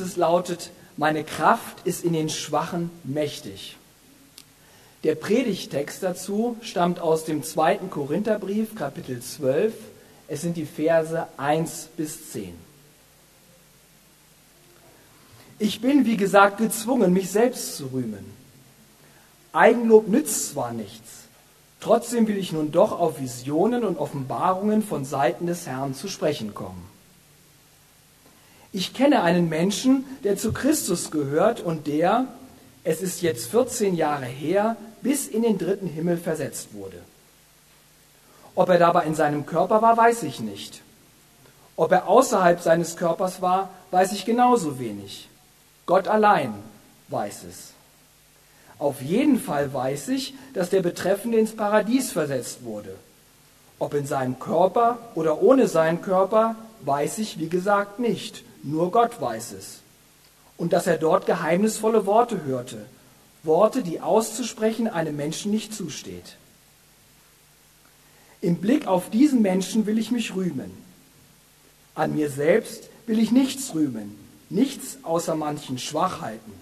Es lautet, meine Kraft ist in den Schwachen mächtig. Der Predigtext dazu stammt aus dem zweiten Korintherbrief, Kapitel 12. Es sind die Verse 1 bis 10. Ich bin, wie gesagt, gezwungen, mich selbst zu rühmen. Eigenlob nützt zwar nichts, trotzdem will ich nun doch auf Visionen und Offenbarungen von Seiten des Herrn zu sprechen kommen. Ich kenne einen Menschen, der zu Christus gehört und der, es ist jetzt 14 Jahre her, bis in den dritten Himmel versetzt wurde. Ob er dabei in seinem Körper war, weiß ich nicht. Ob er außerhalb seines Körpers war, weiß ich genauso wenig. Gott allein weiß es. Auf jeden Fall weiß ich, dass der Betreffende ins Paradies versetzt wurde. Ob in seinem Körper oder ohne seinen Körper, weiß ich, wie gesagt, nicht. Nur Gott weiß es. Und dass er dort geheimnisvolle Worte hörte, Worte, die auszusprechen einem Menschen nicht zusteht. Im Blick auf diesen Menschen will ich mich rühmen. An mir selbst will ich nichts rühmen, nichts außer manchen Schwachheiten.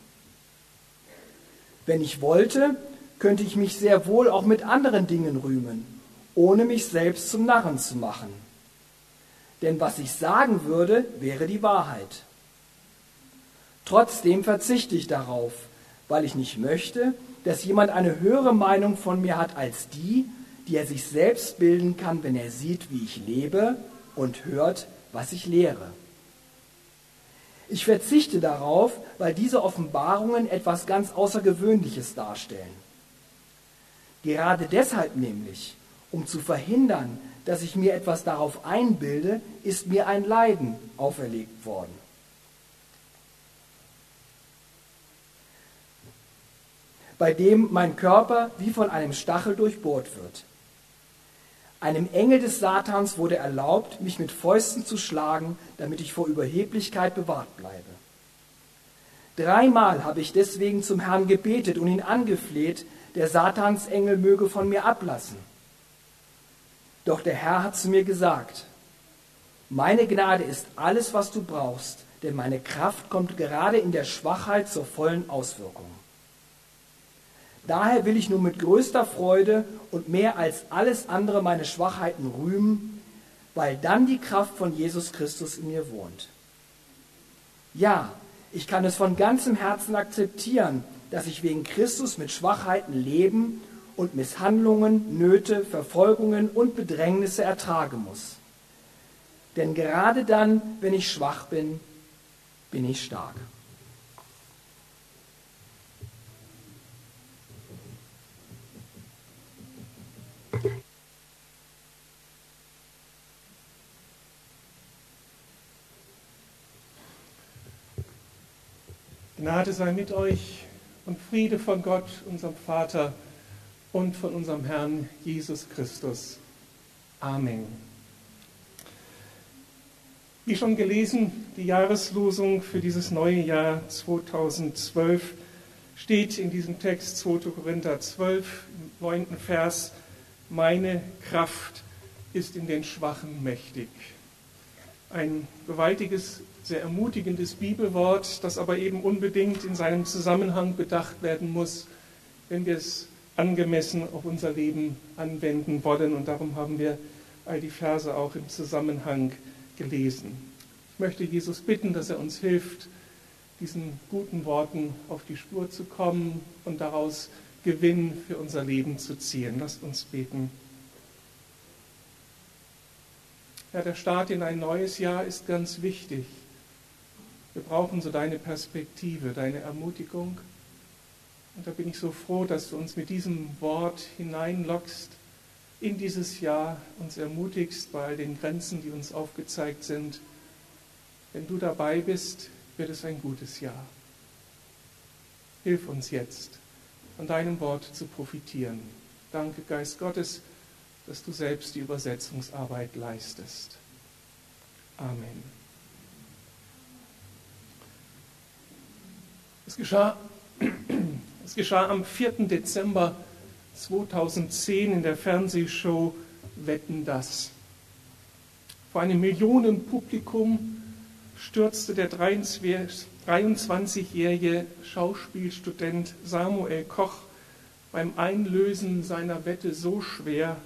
Wenn ich wollte, könnte ich mich sehr wohl auch mit anderen Dingen rühmen, ohne mich selbst zum Narren zu machen. Denn was ich sagen würde, wäre die Wahrheit. Trotzdem verzichte ich darauf, weil ich nicht möchte, dass jemand eine höhere Meinung von mir hat als die, die er sich selbst bilden kann, wenn er sieht, wie ich lebe und hört, was ich lehre. Ich verzichte darauf, weil diese Offenbarungen etwas ganz Außergewöhnliches darstellen. Gerade deshalb nämlich, um zu verhindern, dass ich mir etwas darauf einbilde, ist mir ein Leiden auferlegt worden. bei dem mein Körper wie von einem Stachel durchbohrt wird. Einem Engel des Satans wurde erlaubt, mich mit Fäusten zu schlagen, damit ich vor Überheblichkeit bewahrt bleibe. Dreimal habe ich deswegen zum Herrn gebetet und ihn angefleht, der Satansengel möge von mir ablassen. Doch der Herr hat zu mir gesagt, meine Gnade ist alles, was du brauchst, denn meine Kraft kommt gerade in der Schwachheit zur vollen Auswirkung. Daher will ich nun mit größter Freude und mehr als alles andere meine Schwachheiten rühmen, weil dann die Kraft von Jesus Christus in mir wohnt. Ja, ich kann es von ganzem Herzen akzeptieren, dass ich wegen Christus mit Schwachheiten leben und Misshandlungen, Nöte, Verfolgungen und Bedrängnisse ertragen muss. Denn gerade dann, wenn ich schwach bin, bin ich stark. Gnade sei mit euch und Friede von Gott, unserem Vater und von unserem Herrn Jesus Christus. Amen. Wie schon gelesen, die Jahreslosung für dieses neue Jahr 2012 steht in diesem Text 2. Korinther 12, im 9. Vers, meine Kraft ist in den Schwachen mächtig. Ein gewaltiges sehr ermutigendes Bibelwort, das aber eben unbedingt in seinem Zusammenhang bedacht werden muss, wenn wir es angemessen auf unser Leben anwenden wollen. Und darum haben wir all die Verse auch im Zusammenhang gelesen. Ich möchte Jesus bitten, dass er uns hilft, diesen guten Worten auf die Spur zu kommen und daraus Gewinn für unser Leben zu ziehen. Lasst uns beten. Ja, der Start in ein neues Jahr ist ganz wichtig. Wir brauchen so deine Perspektive, deine Ermutigung. Und da bin ich so froh, dass du uns mit diesem Wort hineinlockst in dieses Jahr, uns ermutigst bei all den Grenzen, die uns aufgezeigt sind. Wenn du dabei bist, wird es ein gutes Jahr. Hilf uns jetzt, von deinem Wort zu profitieren. Danke, Geist Gottes, dass du selbst die Übersetzungsarbeit leistest. Amen. Es geschah, es geschah am 4. Dezember 2010 in der Fernsehshow Wetten das. Vor einem Millionenpublikum stürzte der 23-jährige Schauspielstudent Samuel Koch beim Einlösen seiner Wette so schwer,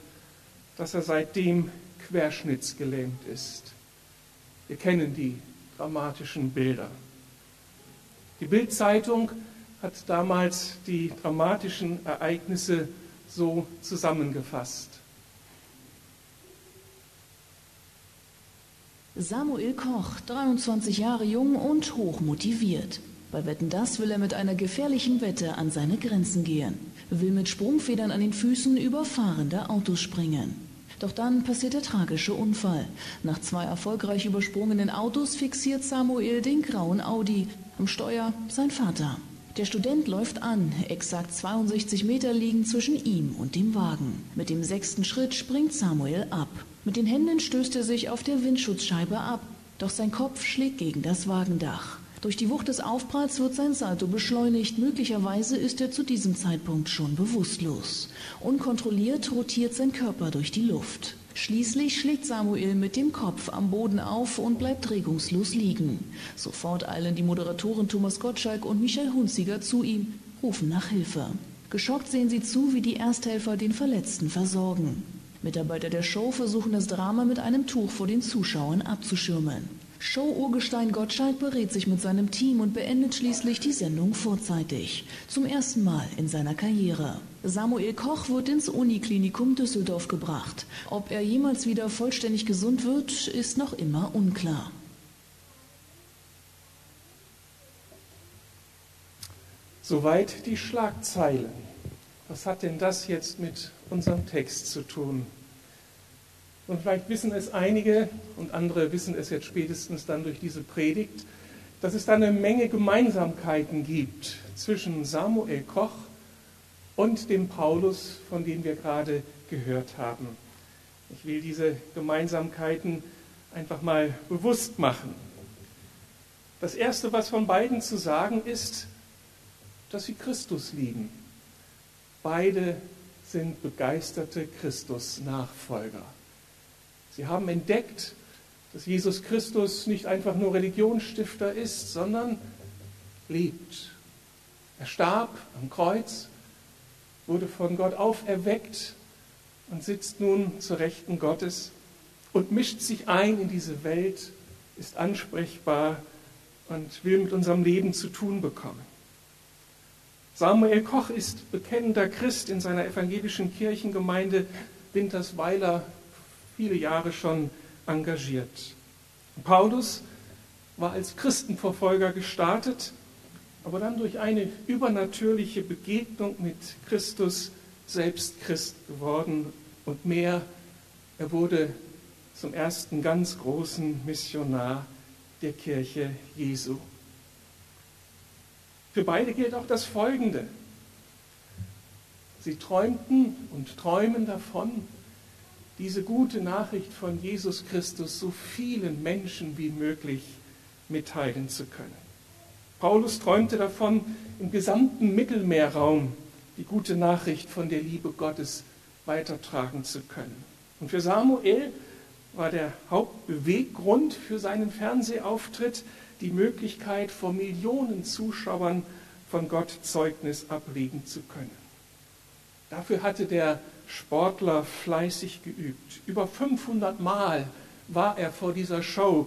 dass er seitdem querschnittsgelähmt ist. Wir kennen die dramatischen Bilder. Die Bildzeitung hat damals die dramatischen Ereignisse so zusammengefasst. Samuel Koch, 23 Jahre jung und hochmotiviert. Bei Wetten das will er mit einer gefährlichen Wette an seine Grenzen gehen, will mit Sprungfedern an den Füßen über fahrende Autos springen. Doch dann passiert der tragische Unfall. Nach zwei erfolgreich übersprungenen Autos fixiert Samuel den grauen Audi, am Steuer sein Vater. Der Student läuft an, exakt 62 Meter liegen zwischen ihm und dem Wagen. Mit dem sechsten Schritt springt Samuel ab. Mit den Händen stößt er sich auf der Windschutzscheibe ab, doch sein Kopf schlägt gegen das Wagendach. Durch die Wucht des Aufpralls wird sein Salto beschleunigt. Möglicherweise ist er zu diesem Zeitpunkt schon bewusstlos. Unkontrolliert rotiert sein Körper durch die Luft. Schließlich schlägt Samuel mit dem Kopf am Boden auf und bleibt regungslos liegen. Sofort eilen die Moderatoren Thomas Gottschalk und Michael Hunziger zu ihm, rufen nach Hilfe. Geschockt sehen sie zu, wie die Ersthelfer den Verletzten versorgen. Mitarbeiter der Show versuchen das Drama mit einem Tuch vor den Zuschauern abzuschirmen. Show-Urgestein Gottschalk berät sich mit seinem Team und beendet schließlich die Sendung vorzeitig. Zum ersten Mal in seiner Karriere. Samuel Koch wird ins Uniklinikum Düsseldorf gebracht. Ob er jemals wieder vollständig gesund wird, ist noch immer unklar. Soweit die Schlagzeilen. Was hat denn das jetzt mit unserem Text zu tun? Und vielleicht wissen es einige und andere wissen es jetzt spätestens dann durch diese Predigt, dass es da eine Menge Gemeinsamkeiten gibt zwischen Samuel Koch und dem Paulus, von dem wir gerade gehört haben. Ich will diese Gemeinsamkeiten einfach mal bewusst machen. Das Erste, was von beiden zu sagen ist, dass sie Christus lieben. Beide sind begeisterte Christus-Nachfolger. Sie haben entdeckt, dass Jesus Christus nicht einfach nur Religionsstifter ist, sondern lebt. Er starb am Kreuz, wurde von Gott auferweckt und sitzt nun zur Rechten Gottes und mischt sich ein in diese Welt, ist ansprechbar und will mit unserem Leben zu tun bekommen. Samuel Koch ist bekennender Christ in seiner evangelischen Kirchengemeinde Wintersweiler viele Jahre schon engagiert. Paulus war als Christenverfolger gestartet, aber dann durch eine übernatürliche Begegnung mit Christus selbst Christ geworden und mehr, er wurde zum ersten ganz großen Missionar der Kirche Jesu. Für beide gilt auch das Folgende. Sie träumten und träumen davon, diese gute Nachricht von Jesus Christus so vielen Menschen wie möglich mitteilen zu können. Paulus träumte davon, im gesamten Mittelmeerraum die gute Nachricht von der Liebe Gottes weitertragen zu können. Und für Samuel war der Hauptbeweggrund für seinen Fernsehauftritt die Möglichkeit, vor Millionen Zuschauern von Gott Zeugnis ablegen zu können. Dafür hatte der Sportler fleißig geübt. Über 500 Mal war er vor dieser Show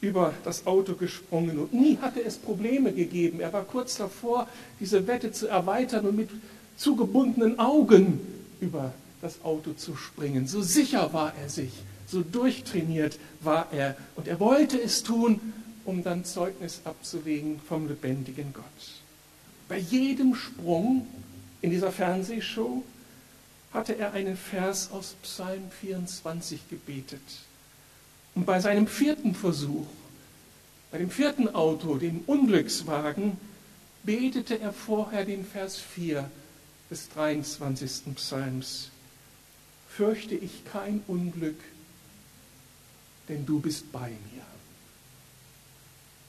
über das Auto gesprungen und nie hatte es Probleme gegeben. Er war kurz davor, diese Wette zu erweitern und mit zugebundenen Augen über das Auto zu springen. So sicher war er sich, so durchtrainiert war er und er wollte es tun, um dann Zeugnis abzulegen vom lebendigen Gott. Bei jedem Sprung in dieser Fernsehshow hatte er einen Vers aus Psalm 24 gebetet. Und bei seinem vierten Versuch, bei dem vierten Auto, dem Unglückswagen, betete er vorher den Vers 4 des 23. Psalms. Fürchte ich kein Unglück, denn du bist bei mir.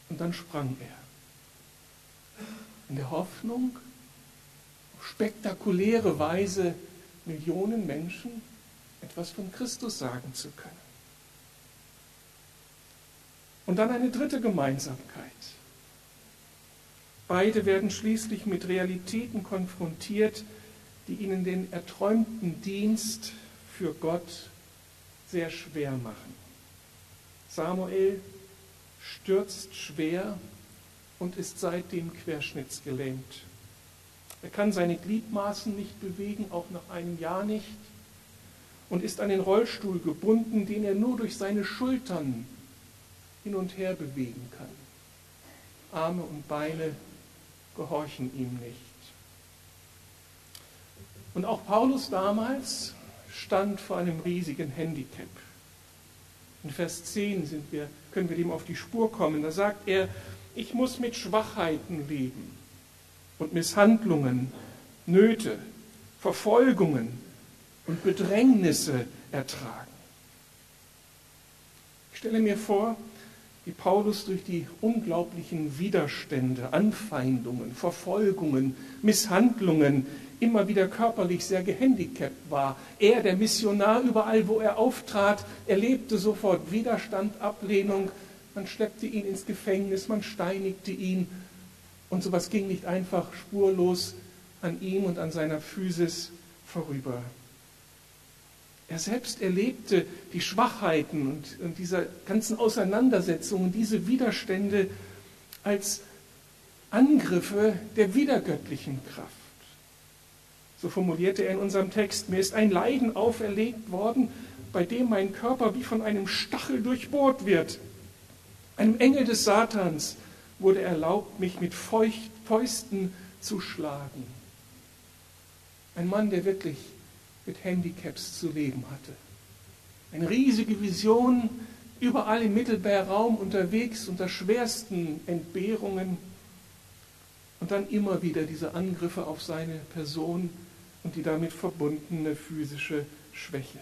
Und dann sprang er. In der Hoffnung, auf spektakuläre Weise Millionen Menschen etwas von Christus sagen zu können. Und dann eine dritte Gemeinsamkeit. Beide werden schließlich mit Realitäten konfrontiert, die ihnen den erträumten Dienst für Gott sehr schwer machen. Samuel stürzt schwer und ist seitdem querschnittsgelähmt. Er kann seine Gliedmaßen nicht bewegen, auch nach einem Jahr nicht, und ist an den Rollstuhl gebunden, den er nur durch seine Schultern hin und her bewegen kann. Arme und Beine gehorchen ihm nicht. Und auch Paulus damals stand vor einem riesigen Handicap. In Vers 10 sind wir, können wir dem auf die Spur kommen. Da sagt er, ich muss mit Schwachheiten leben und Misshandlungen, Nöte, Verfolgungen und Bedrängnisse ertragen. Ich stelle mir vor, wie Paulus durch die unglaublichen Widerstände, Anfeindungen, Verfolgungen, Misshandlungen immer wieder körperlich sehr gehandicapt war. Er, der Missionar, überall, wo er auftrat, erlebte sofort Widerstand, Ablehnung. Man schleppte ihn ins Gefängnis, man steinigte ihn. Und sowas ging nicht einfach spurlos an ihm und an seiner Physis vorüber. Er selbst erlebte die Schwachheiten und, und diese ganzen Auseinandersetzungen, diese Widerstände als Angriffe der wiedergöttlichen Kraft. So formulierte er in unserem Text, mir ist ein Leiden auferlegt worden, bei dem mein Körper wie von einem Stachel durchbohrt wird. Einem Engel des Satans wurde erlaubt, mich mit Fäusten zu schlagen. Ein Mann, der wirklich mit Handicaps zu leben hatte. Eine riesige Vision, überall im Mittelmeerraum unterwegs unter schwersten Entbehrungen und dann immer wieder diese Angriffe auf seine Person und die damit verbundene physische Schwäche.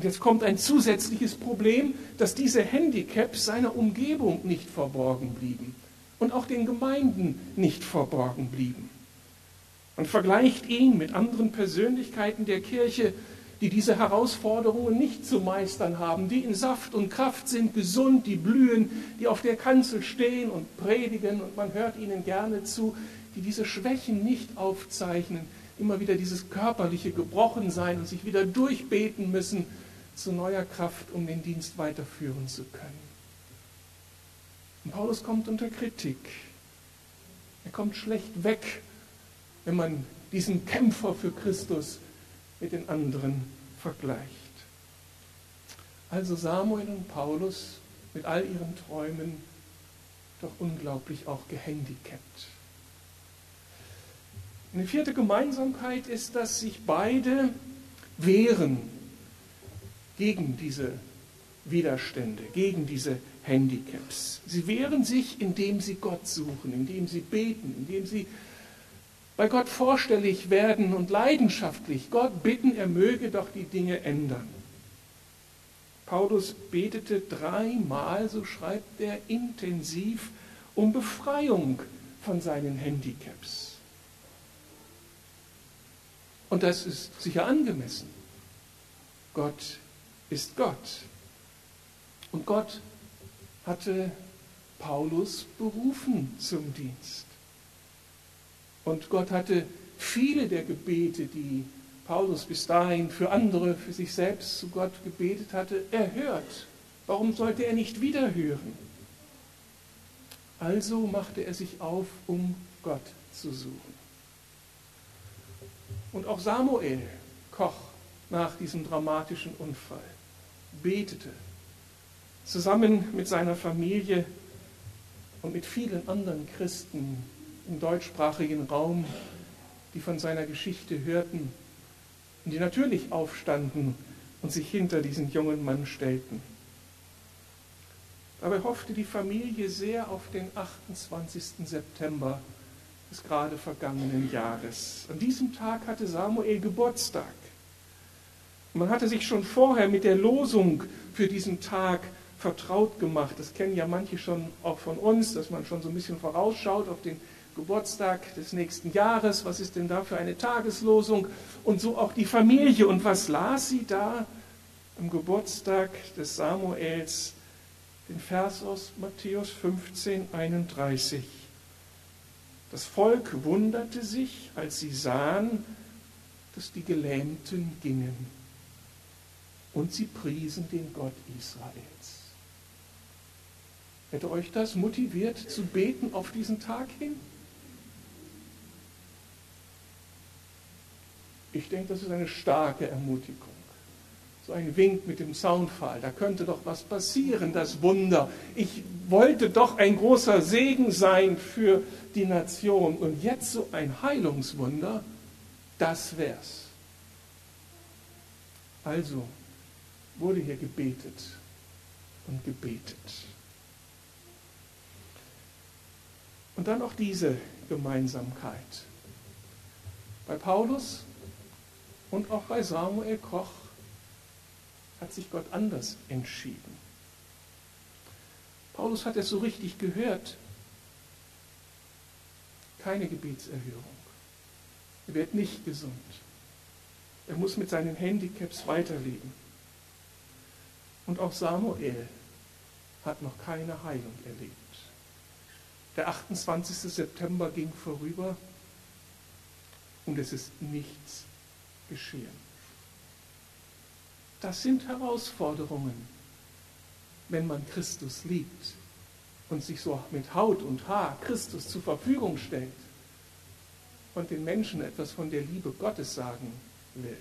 Und jetzt kommt ein zusätzliches Problem, dass diese Handicaps seiner Umgebung nicht verborgen blieben und auch den Gemeinden nicht verborgen blieben. Und vergleicht ihn mit anderen Persönlichkeiten der Kirche, die diese Herausforderungen nicht zu meistern haben, die in Saft und Kraft sind, gesund, die blühen, die auf der Kanzel stehen und predigen. Und man hört ihnen gerne zu, die diese Schwächen nicht aufzeichnen, immer wieder dieses körperliche Gebrochensein und sich wieder durchbeten müssen zu neuer Kraft, um den Dienst weiterführen zu können. Und Paulus kommt unter Kritik. Er kommt schlecht weg wenn man diesen Kämpfer für Christus mit den anderen vergleicht. Also Samuel und Paulus mit all ihren Träumen doch unglaublich auch gehandicapt. Eine vierte Gemeinsamkeit ist, dass sich beide wehren gegen diese Widerstände, gegen diese Handicaps. Sie wehren sich, indem sie Gott suchen, indem sie beten, indem sie bei Gott vorstellig werden und leidenschaftlich Gott bitten, er möge doch die Dinge ändern. Paulus betete dreimal, so schreibt er, intensiv um Befreiung von seinen Handicaps. Und das ist sicher angemessen. Gott ist Gott. Und Gott hatte Paulus berufen zum Dienst. Und Gott hatte viele der Gebete, die Paulus bis dahin für andere, für sich selbst zu Gott gebetet hatte, erhört. Warum sollte er nicht wieder hören? Also machte er sich auf, um Gott zu suchen. Und auch Samuel, Koch, nach diesem dramatischen Unfall, betete zusammen mit seiner Familie und mit vielen anderen Christen im deutschsprachigen Raum, die von seiner Geschichte hörten und die natürlich aufstanden und sich hinter diesen jungen Mann stellten. Dabei hoffte die Familie sehr auf den 28. September des gerade vergangenen Jahres. An diesem Tag hatte Samuel Geburtstag. Man hatte sich schon vorher mit der Losung für diesen Tag vertraut gemacht. Das kennen ja manche schon auch von uns, dass man schon so ein bisschen vorausschaut auf den Geburtstag des nächsten Jahres, was ist denn da für eine Tageslosung und so auch die Familie. Und was las sie da am Geburtstag des Samuels? den Vers aus Matthäus 15, 31. Das Volk wunderte sich, als sie sahen, dass die Gelähmten gingen. Und sie priesen den Gott Israels. Hätte euch das motiviert zu beten auf diesen Tag hin? Ich denke, das ist eine starke Ermutigung. So ein Wink mit dem Zaunpfahl, da könnte doch was passieren, das Wunder. Ich wollte doch ein großer Segen sein für die Nation. Und jetzt so ein Heilungswunder, das wär's. Also wurde hier gebetet und gebetet. Und dann auch diese Gemeinsamkeit. Bei Paulus und auch bei Samuel Koch hat sich Gott anders entschieden. Paulus hat es so richtig gehört. Keine Gebetserhörung. Er wird nicht gesund. Er muss mit seinen Handicaps weiterleben. Und auch Samuel hat noch keine Heilung erlebt. Der 28. September ging vorüber und es ist nichts geschehen. Das sind Herausforderungen, wenn man Christus liebt und sich so mit Haut und Haar Christus zur Verfügung stellt und den Menschen etwas von der Liebe Gottes sagen will.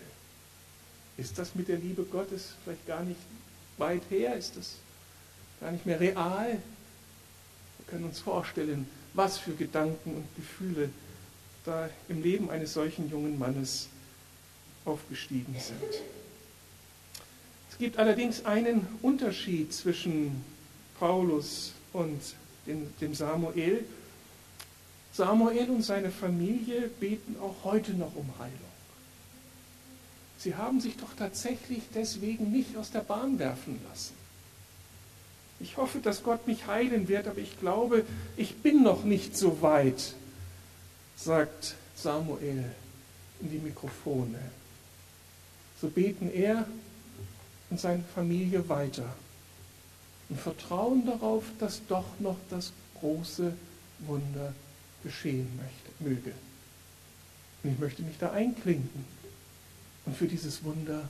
Ist das mit der Liebe Gottes vielleicht gar nicht weit her? Ist das gar nicht mehr real? Wir können uns vorstellen, was für Gedanken und Gefühle da im Leben eines solchen jungen Mannes aufgestiegen sind. Es gibt allerdings einen Unterschied zwischen Paulus und dem, dem Samuel. Samuel und seine Familie beten auch heute noch um Heilung. Sie haben sich doch tatsächlich deswegen nicht aus der Bahn werfen lassen. Ich hoffe, dass Gott mich heilen wird, aber ich glaube, ich bin noch nicht so weit, sagt Samuel in die Mikrofone so beten er und seine Familie weiter und vertrauen darauf, dass doch noch das große Wunder geschehen möchte, möge. Und ich möchte mich da einklinken und für dieses Wunder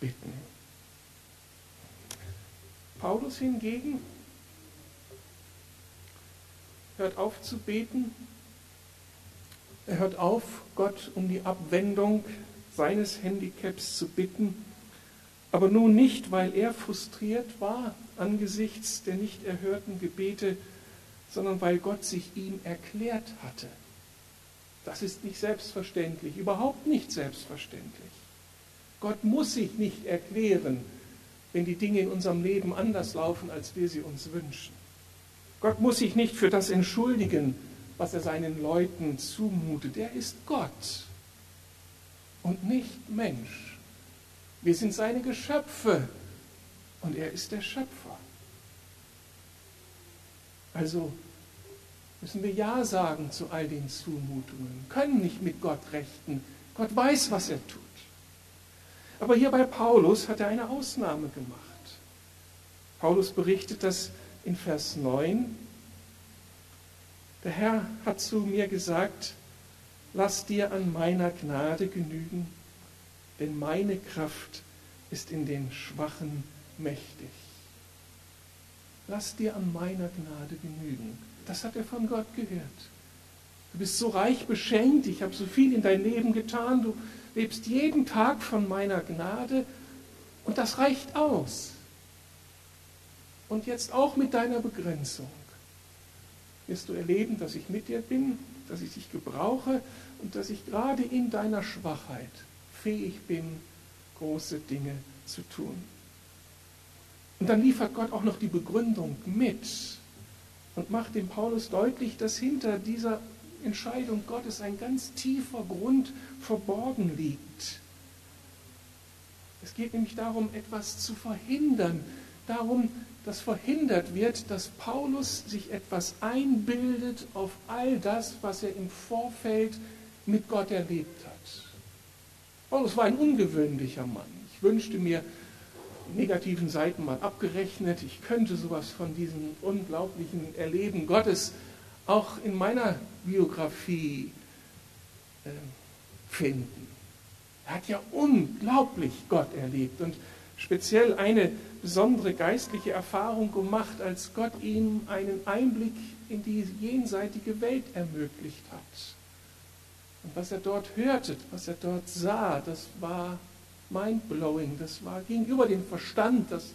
bitten. Paulus hingegen hört auf zu beten. Er hört auf, Gott um die Abwendung seines Handicaps zu bitten, aber nun nicht, weil er frustriert war angesichts der nicht erhörten Gebete, sondern weil Gott sich ihm erklärt hatte. Das ist nicht selbstverständlich, überhaupt nicht selbstverständlich. Gott muss sich nicht erklären, wenn die Dinge in unserem Leben anders laufen, als wir sie uns wünschen. Gott muss sich nicht für das entschuldigen, was er seinen Leuten zumutet. Er ist Gott und nicht Mensch. Wir sind seine Geschöpfe und er ist der Schöpfer. Also müssen wir Ja sagen zu all den Zumutungen, können nicht mit Gott rechten. Gott weiß, was er tut. Aber hier bei Paulus hat er eine Ausnahme gemacht. Paulus berichtet das in Vers 9. Der Herr hat zu mir gesagt, lass dir an meiner Gnade genügen, denn meine Kraft ist in den Schwachen mächtig. Lass dir an meiner Gnade genügen. Das hat er von Gott gehört. Du bist so reich beschenkt, ich habe so viel in dein Leben getan, du lebst jeden Tag von meiner Gnade und das reicht aus. Und jetzt auch mit deiner Begrenzung wirst du erleben, dass ich mit dir bin, dass ich dich gebrauche und dass ich gerade in deiner Schwachheit fähig bin, große Dinge zu tun. Und dann liefert Gott auch noch die Begründung mit und macht dem Paulus deutlich, dass hinter dieser Entscheidung Gottes ein ganz tiefer Grund verborgen liegt. Es geht nämlich darum, etwas zu verhindern, darum, dass verhindert wird, dass Paulus sich etwas einbildet auf all das, was er im Vorfeld mit Gott erlebt hat. Paulus war ein ungewöhnlicher Mann. Ich wünschte mir, negativen Seiten mal abgerechnet. Ich könnte sowas von diesem unglaublichen Erleben Gottes auch in meiner Biografie äh, finden. Er hat ja unglaublich Gott erlebt und speziell eine besondere geistliche Erfahrung gemacht, als Gott ihm einen Einblick in die jenseitige Welt ermöglicht hat. Und was er dort hörte, was er dort sah, das war mindblowing, das war gegenüber dem Verstand, das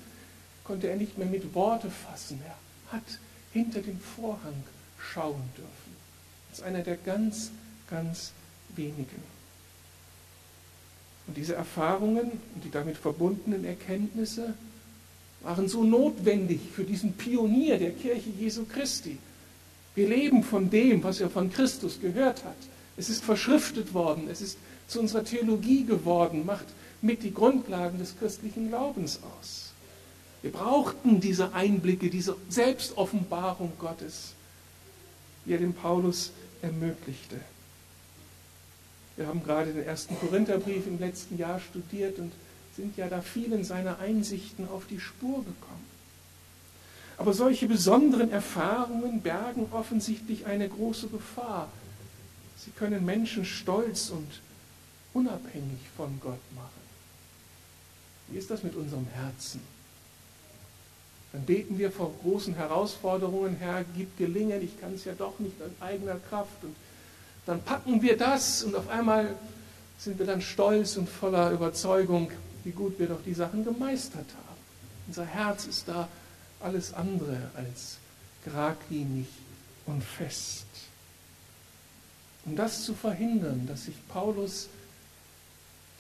konnte er nicht mehr mit Worte fassen. Er hat hinter den Vorhang schauen dürfen. Ist einer der ganz, ganz wenigen. Und diese Erfahrungen und die damit verbundenen Erkenntnisse waren so notwendig für diesen Pionier der Kirche Jesu Christi. Wir leben von dem, was er von Christus gehört hat. Es ist verschriftet worden, es ist zu unserer Theologie geworden, macht mit die Grundlagen des christlichen Glaubens aus. Wir brauchten diese Einblicke, diese Selbstoffenbarung Gottes, wie er dem Paulus ermöglichte. Wir haben gerade den ersten Korintherbrief im letzten Jahr studiert und sind ja da vielen seiner Einsichten auf die Spur gekommen. Aber solche besonderen Erfahrungen bergen offensichtlich eine große Gefahr. Sie können Menschen stolz und unabhängig von Gott machen. Wie ist das mit unserem Herzen? Dann beten wir vor großen Herausforderungen, Herr, gib Gelingen, ich kann es ja doch nicht an eigener Kraft. Und dann packen wir das und auf einmal sind wir dann stolz und voller Überzeugung, wie gut wir doch die Sachen gemeistert haben. Unser Herz ist da alles andere als geradlinig und fest. Um das zu verhindern, dass sich Paulus,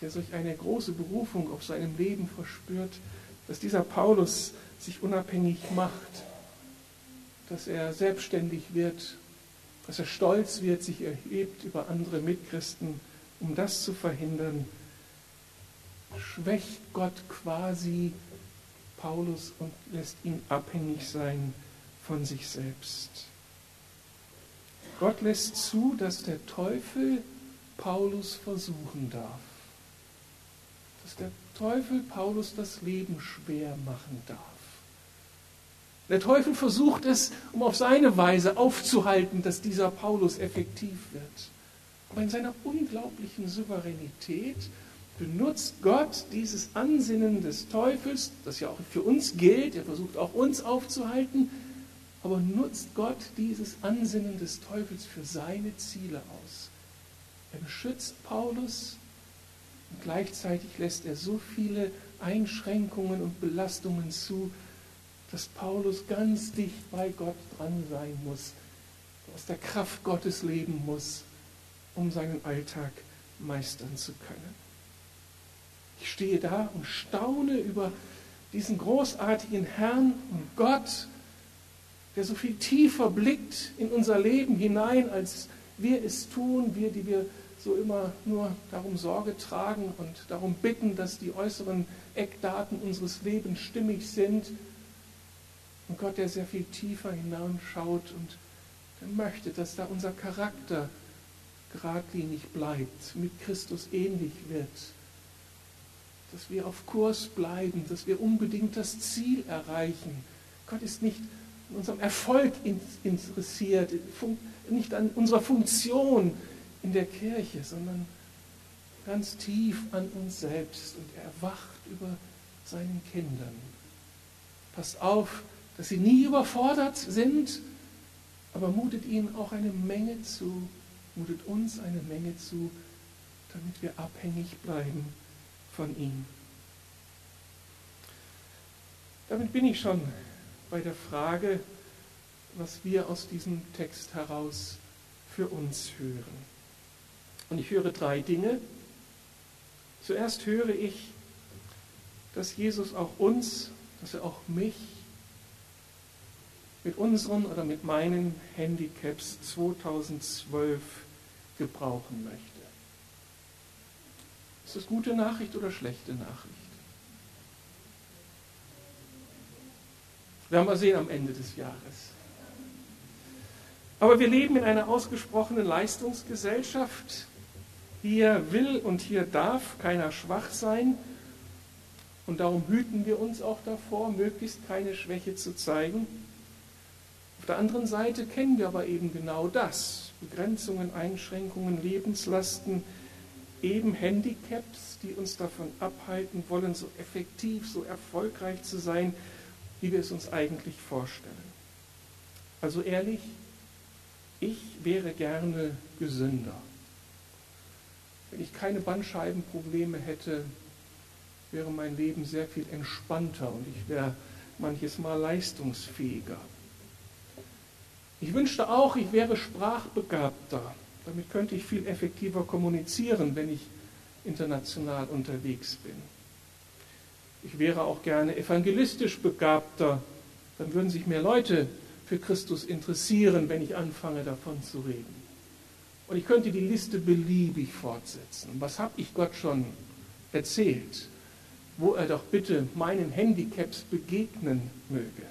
der solch eine große Berufung auf seinem Leben verspürt, dass dieser Paulus sich unabhängig macht, dass er selbstständig wird, dass er stolz wird, sich erhebt über andere Mitchristen, um das zu verhindern, schwächt Gott quasi Paulus und lässt ihn abhängig sein von sich selbst. Gott lässt zu, dass der Teufel Paulus versuchen darf. Dass der Teufel Paulus das Leben schwer machen darf. Der Teufel versucht es, um auf seine Weise aufzuhalten, dass dieser Paulus effektiv wird. Aber in seiner unglaublichen Souveränität benutzt Gott dieses Ansinnen des Teufels, das ja auch für uns gilt, er versucht auch uns aufzuhalten, aber nutzt Gott dieses Ansinnen des Teufels für seine Ziele aus. Er beschützt Paulus gleichzeitig lässt er so viele Einschränkungen und Belastungen zu, dass Paulus ganz dicht bei Gott dran sein muss, aus der Kraft Gottes leben muss, um seinen Alltag meistern zu können. Ich stehe da und staune über diesen großartigen Herrn und Gott, der so viel tiefer blickt in unser Leben hinein, als wir es tun, wir, die wir so immer nur darum Sorge tragen und darum bitten, dass die äußeren Eckdaten unseres Lebens stimmig sind. Und Gott, der sehr viel tiefer hineinschaut und der möchte, dass da unser Charakter geradlinig bleibt, mit Christus ähnlich wird dass wir auf Kurs bleiben, dass wir unbedingt das Ziel erreichen. Gott ist nicht an unserem Erfolg interessiert, nicht an unserer Funktion in der Kirche, sondern ganz tief an uns selbst und er wacht über seinen Kindern. Passt auf, dass sie nie überfordert sind, aber mutet ihnen auch eine Menge zu, mutet uns eine Menge zu, damit wir abhängig bleiben von ihm. Damit bin ich schon bei der Frage, was wir aus diesem Text heraus für uns hören. Und ich höre drei Dinge. Zuerst höre ich, dass Jesus auch uns, dass er auch mich mit unseren oder mit meinen Handicaps 2012 gebrauchen möchte. Ist das gute Nachricht oder schlechte Nachricht? Werden wir sehen am Ende des Jahres. Aber wir leben in einer ausgesprochenen Leistungsgesellschaft. Hier will und hier darf keiner schwach sein. Und darum hüten wir uns auch davor, möglichst keine Schwäche zu zeigen. Auf der anderen Seite kennen wir aber eben genau das. Begrenzungen, Einschränkungen, Lebenslasten, eben Handicaps, die uns davon abhalten wollen, so effektiv, so erfolgreich zu sein, wie wir es uns eigentlich vorstellen. Also ehrlich, ich wäre gerne gesünder. Wenn ich keine Bandscheibenprobleme hätte, wäre mein Leben sehr viel entspannter und ich wäre manches Mal leistungsfähiger. Ich wünschte auch, ich wäre sprachbegabter. Damit könnte ich viel effektiver kommunizieren, wenn ich international unterwegs bin. Ich wäre auch gerne evangelistisch begabter. Dann würden sich mehr Leute für Christus interessieren, wenn ich anfange davon zu reden. Und ich könnte die Liste beliebig fortsetzen. Was habe ich Gott schon erzählt, wo er doch bitte meinen Handicaps begegnen möge?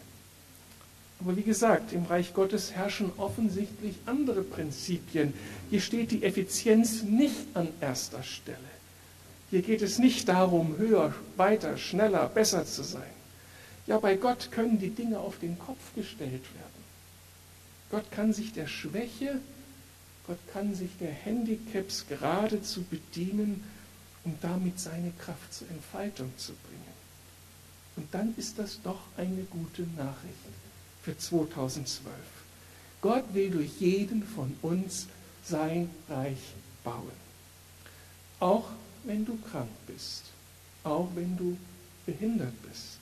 Aber wie gesagt, im Reich Gottes herrschen offensichtlich andere Prinzipien. Hier steht die Effizienz nicht an erster Stelle. Hier geht es nicht darum, höher, weiter, schneller, besser zu sein. Ja, bei Gott können die Dinge auf den Kopf gestellt werden. Gott kann sich der Schwäche, Gott kann sich der Handicaps geradezu bedienen, um damit seine Kraft zur Entfaltung zu bringen. Und dann ist das doch eine gute Nachricht für 2012. Gott will durch jeden von uns sein Reich bauen. Auch wenn du krank bist, auch wenn du behindert bist,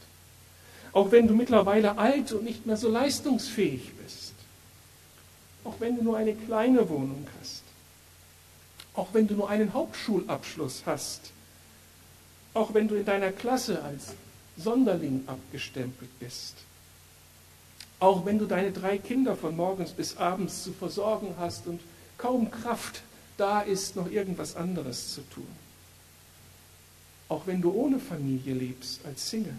auch wenn du mittlerweile alt und nicht mehr so leistungsfähig bist, auch wenn du nur eine kleine Wohnung hast, auch wenn du nur einen Hauptschulabschluss hast, auch wenn du in deiner Klasse als Sonderling abgestempelt bist, auch wenn du deine drei Kinder von morgens bis abends zu versorgen hast und kaum Kraft da ist, noch irgendwas anderes zu tun. Auch wenn du ohne Familie lebst als Single.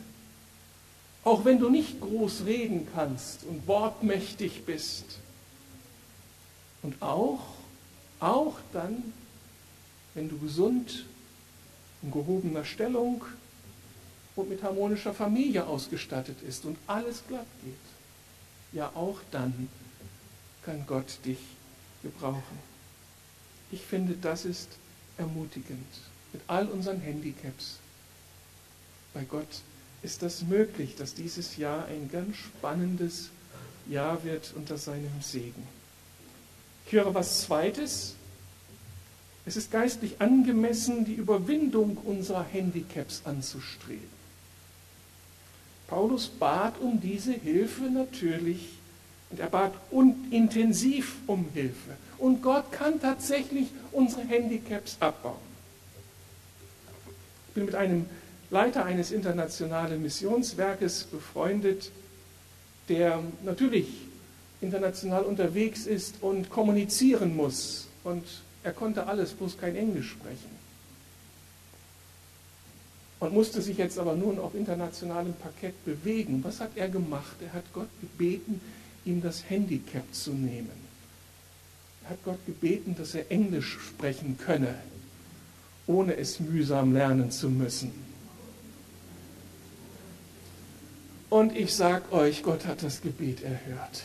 Auch wenn du nicht groß reden kannst und wortmächtig bist. Und auch, auch dann, wenn du gesund, in gehobener Stellung und mit harmonischer Familie ausgestattet ist und alles glatt geht ja auch dann kann Gott dich gebrauchen. Ich finde, das ist ermutigend. Mit all unseren Handicaps. Bei Gott ist das möglich, dass dieses Jahr ein ganz spannendes Jahr wird unter seinem Segen. Ich höre was Zweites. Es ist geistlich angemessen, die Überwindung unserer Handicaps anzustreben. Paulus bat um diese Hilfe natürlich und er bat intensiv um Hilfe. Und Gott kann tatsächlich unsere Handicaps abbauen. Ich bin mit einem Leiter eines internationalen Missionswerkes befreundet, der natürlich international unterwegs ist und kommunizieren muss. Und er konnte alles, bloß kein Englisch sprechen und musste sich jetzt aber nun auf internationalem Parkett bewegen. Was hat er gemacht? Er hat Gott gebeten, ihm das Handicap zu nehmen. Er hat Gott gebeten, dass er Englisch sprechen könne, ohne es mühsam lernen zu müssen. Und ich sage euch, Gott hat das Gebet erhört.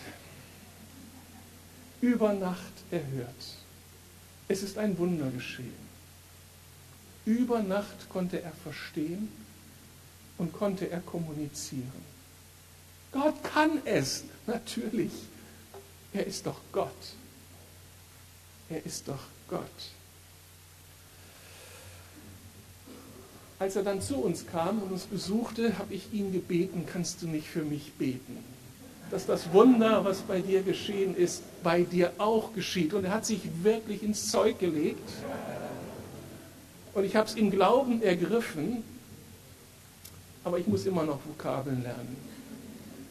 Über Nacht erhört. Es ist ein Wunder geschehen. Über Nacht konnte er verstehen und konnte er kommunizieren. Gott kann es, natürlich. Er ist doch Gott. Er ist doch Gott. Als er dann zu uns kam und uns besuchte, habe ich ihn gebeten, kannst du nicht für mich beten? Dass das Wunder, was bei dir geschehen ist, bei dir auch geschieht. Und er hat sich wirklich ins Zeug gelegt. Und ich habe es im Glauben ergriffen, aber ich muss immer noch Vokabeln lernen.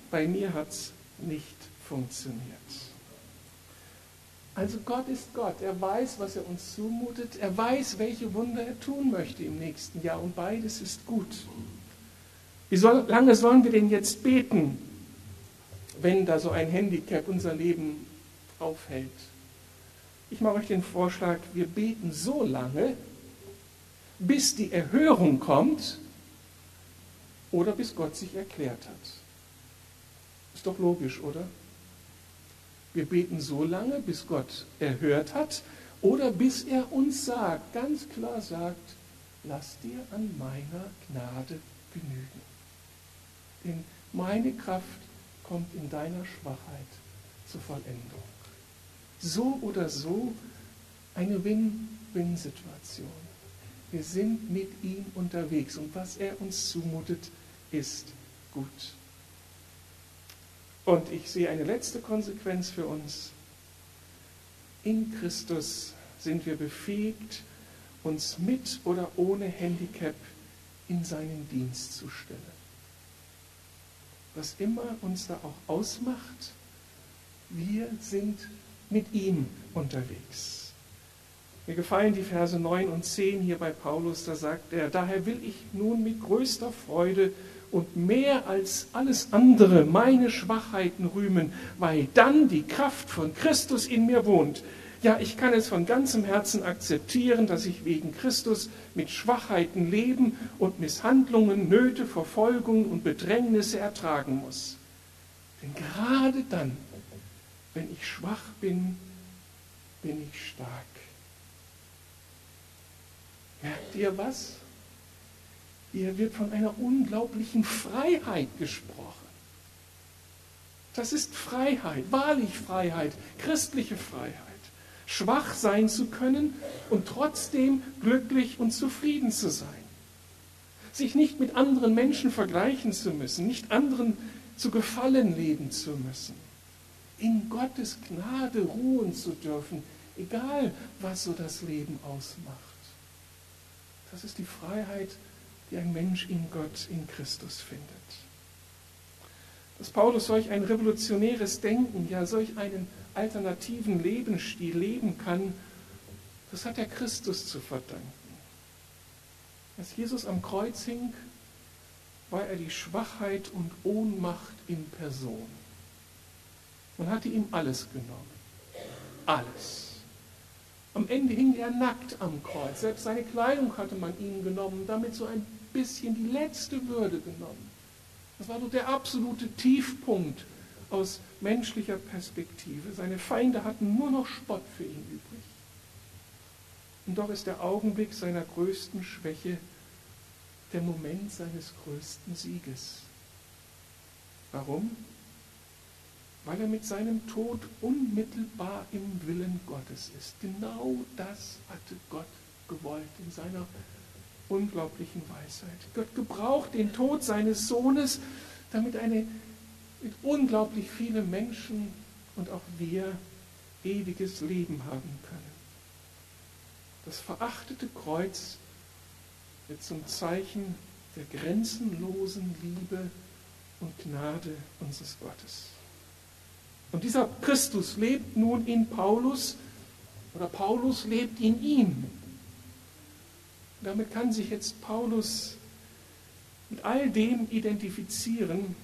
Bei mir hat es nicht funktioniert. Also Gott ist Gott. Er weiß, was er uns zumutet. Er weiß, welche Wunder er tun möchte im nächsten Jahr. Und beides ist gut. Wie soll, lange sollen wir denn jetzt beten, wenn da so ein Handicap unser Leben aufhält? Ich mache euch den Vorschlag, wir beten so lange, bis die Erhörung kommt oder bis Gott sich erklärt hat. Ist doch logisch, oder? Wir beten so lange, bis Gott erhört hat oder bis er uns sagt, ganz klar sagt, lass dir an meiner Gnade genügen. Denn meine Kraft kommt in deiner Schwachheit zur Vollendung. So oder so eine Win-Win-Situation. Wir sind mit ihm unterwegs und was er uns zumutet, ist gut. Und ich sehe eine letzte Konsequenz für uns. In Christus sind wir befähigt, uns mit oder ohne Handicap in seinen Dienst zu stellen. Was immer uns da auch ausmacht, wir sind mit ihm unterwegs. Mir gefallen die Verse 9 und 10 hier bei Paulus, da sagt er, daher will ich nun mit größter Freude und mehr als alles andere meine Schwachheiten rühmen, weil dann die Kraft von Christus in mir wohnt. Ja, ich kann es von ganzem Herzen akzeptieren, dass ich wegen Christus mit Schwachheiten leben und Misshandlungen, Nöte, Verfolgung und Bedrängnisse ertragen muss. Denn gerade dann, wenn ich schwach bin, bin ich stark. Merkt ihr was? Hier wird von einer unglaublichen Freiheit gesprochen. Das ist Freiheit, wahrlich Freiheit, christliche Freiheit schwach sein zu können und trotzdem glücklich und zufrieden zu sein. Sich nicht mit anderen Menschen vergleichen zu müssen, nicht anderen zu gefallen leben zu müssen. In Gottes Gnade ruhen zu dürfen, egal was so das Leben ausmacht. Das ist die Freiheit, die ein Mensch in Gott, in Christus findet. Dass Paulus solch ein revolutionäres Denken, ja solch einen alternativen Lebensstil leben kann, das hat er Christus zu verdanken. Als Jesus am Kreuz hing, war er die Schwachheit und Ohnmacht in Person. Man hatte ihm alles genommen. Alles. Am Ende hing er nackt am Kreuz. Selbst seine Kleidung hatte man ihm genommen, damit so ein bisschen die letzte Würde genommen. Das war doch der absolute Tiefpunkt aus menschlicher Perspektive. Seine Feinde hatten nur noch Spott für ihn übrig. Und doch ist der Augenblick seiner größten Schwäche der Moment seines größten Sieges. Warum? Weil er mit seinem Tod unmittelbar im Willen Gottes ist. Genau das hatte Gott gewollt in seiner unglaublichen Weisheit. Gott gebraucht den Tod seines Sohnes, damit eine unglaublich viele Menschen und auch wir ewiges Leben haben können. Das verachtete Kreuz wird zum Zeichen der grenzenlosen Liebe und Gnade unseres Gottes. Und dieser Christus lebt nun in Paulus oder Paulus lebt in ihm. Damit kann sich jetzt Paulus mit all dem identifizieren,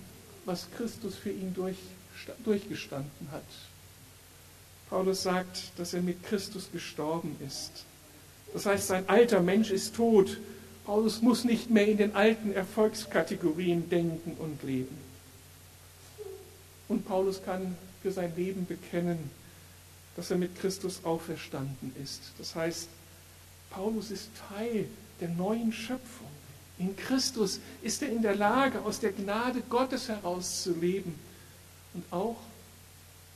was Christus für ihn durch, durchgestanden hat. Paulus sagt, dass er mit Christus gestorben ist. Das heißt, sein alter Mensch ist tot. Paulus muss nicht mehr in den alten Erfolgskategorien denken und leben. Und Paulus kann für sein Leben bekennen, dass er mit Christus auferstanden ist. Das heißt, Paulus ist Teil der neuen Schöpfung. In Christus ist er in der Lage, aus der Gnade Gottes heraus zu leben. Und auch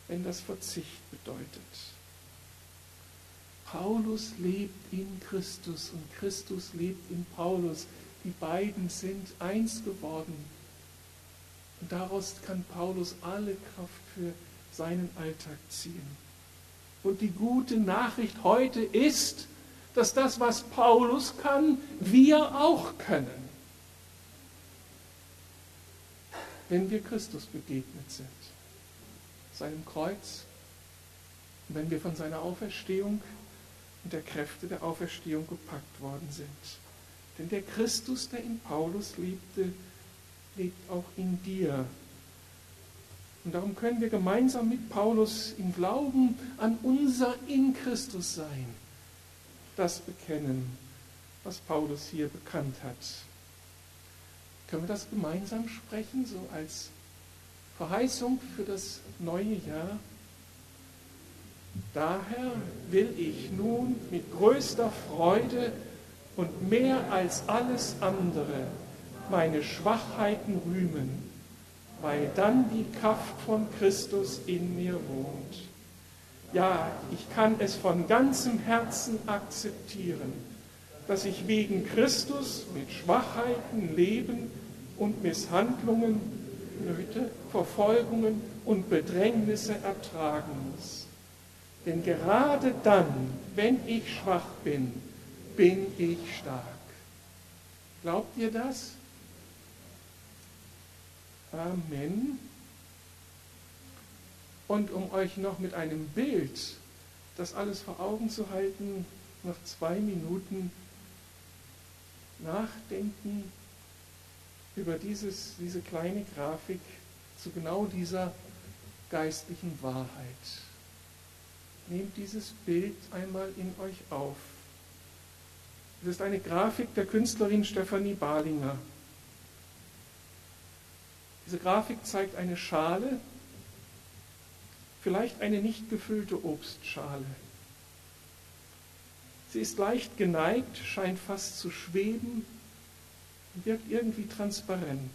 wenn das Verzicht bedeutet. Paulus lebt in Christus und Christus lebt in Paulus. Die beiden sind eins geworden. Und daraus kann Paulus alle Kraft für seinen Alltag ziehen. Und die gute Nachricht heute ist, dass das, was Paulus kann, wir auch können. Wenn wir Christus begegnet sind, seinem Kreuz, und wenn wir von seiner Auferstehung und der Kräfte der Auferstehung gepackt worden sind. Denn der Christus, der in Paulus lebte, lebt auch in dir. Und darum können wir gemeinsam mit Paulus im Glauben an unser in Christus sein das bekennen, was Paulus hier bekannt hat. Können wir das gemeinsam sprechen, so als Verheißung für das neue Jahr? Daher will ich nun mit größter Freude und mehr als alles andere meine Schwachheiten rühmen, weil dann die Kraft von Christus in mir wohnt. Ja, ich kann es von ganzem Herzen akzeptieren, dass ich wegen Christus mit Schwachheiten, Leben und Misshandlungen, Nöte, Verfolgungen und Bedrängnisse ertragen muss. Denn gerade dann, wenn ich schwach bin, bin ich stark. Glaubt ihr das? Amen. Und um euch noch mit einem Bild das alles vor Augen zu halten, noch zwei Minuten nachdenken über dieses, diese kleine Grafik zu genau dieser geistlichen Wahrheit. Nehmt dieses Bild einmal in euch auf. Es ist eine Grafik der Künstlerin Stefanie Barlinger. Diese Grafik zeigt eine Schale, vielleicht eine nicht gefüllte Obstschale. Sie ist leicht geneigt, scheint fast zu schweben und wirkt irgendwie transparent.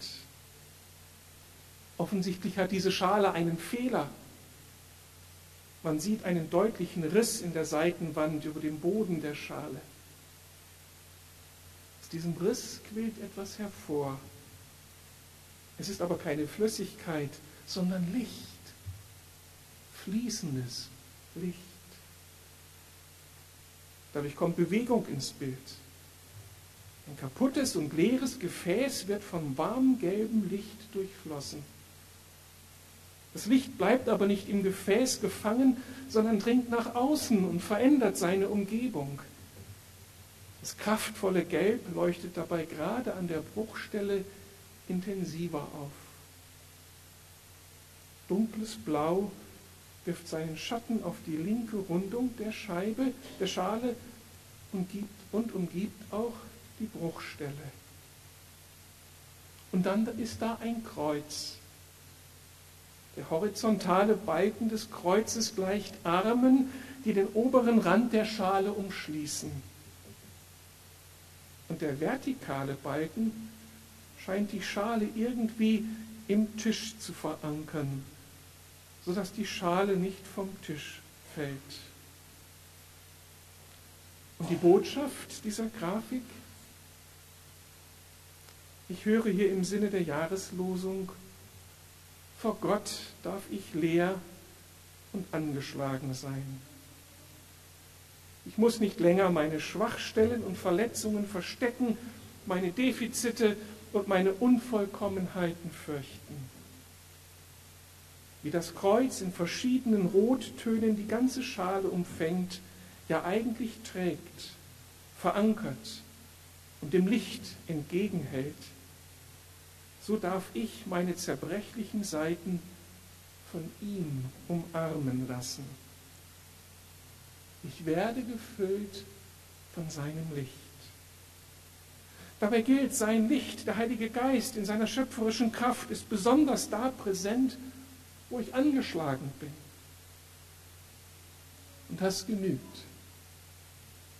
Offensichtlich hat diese Schale einen Fehler. Man sieht einen deutlichen Riss in der Seitenwand über dem Boden der Schale. Aus diesem Riss quillt etwas hervor. Es ist aber keine Flüssigkeit, sondern Licht. Fließendes Licht. Dadurch kommt Bewegung ins Bild. Ein kaputtes und leeres Gefäß wird von warmem gelbem Licht durchflossen. Das Licht bleibt aber nicht im Gefäß gefangen, sondern dringt nach außen und verändert seine Umgebung. Das kraftvolle Gelb leuchtet dabei gerade an der Bruchstelle intensiver auf. Dunkles Blau wirft seinen Schatten auf die linke Rundung der Scheibe, der Schale und, gibt, und umgibt auch die Bruchstelle. Und dann ist da ein Kreuz. Der horizontale Balken des Kreuzes gleicht Armen, die den oberen Rand der Schale umschließen. Und der vertikale Balken scheint die Schale irgendwie im Tisch zu verankern, sodass die Schale nicht vom Tisch fällt. Und die Botschaft dieser Grafik? Ich höre hier im Sinne der Jahreslosung, vor Gott darf ich leer und angeschlagen sein. Ich muss nicht länger meine Schwachstellen und Verletzungen verstecken, meine Defizite und meine Unvollkommenheiten fürchten. Wie das Kreuz in verschiedenen Rottönen die ganze Schale umfängt, ja eigentlich trägt, verankert und dem Licht entgegenhält, so darf ich meine zerbrechlichen Seiten von ihm umarmen lassen. Ich werde gefüllt von seinem Licht. Dabei gilt, sein Licht, der Heilige Geist in seiner schöpferischen Kraft ist besonders da präsent, wo ich angeschlagen bin. Und das genügt.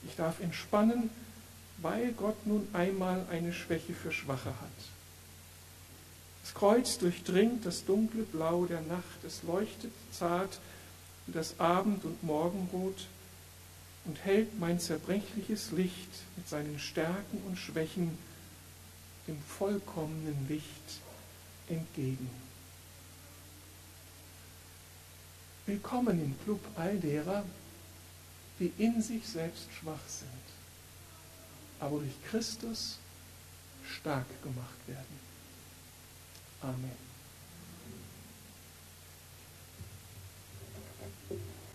Ich darf entspannen, weil Gott nun einmal eine Schwäche für Schwache hat. Das Kreuz durchdringt das dunkle Blau der Nacht, es leuchtet zart wie das Abend- und Morgenrot und hält mein zerbrechliches Licht mit seinen Stärken und Schwächen dem vollkommenen Licht entgegen. Willkommen im Club all derer, die in sich selbst schwach sind, aber durch Christus stark gemacht werden. Amen.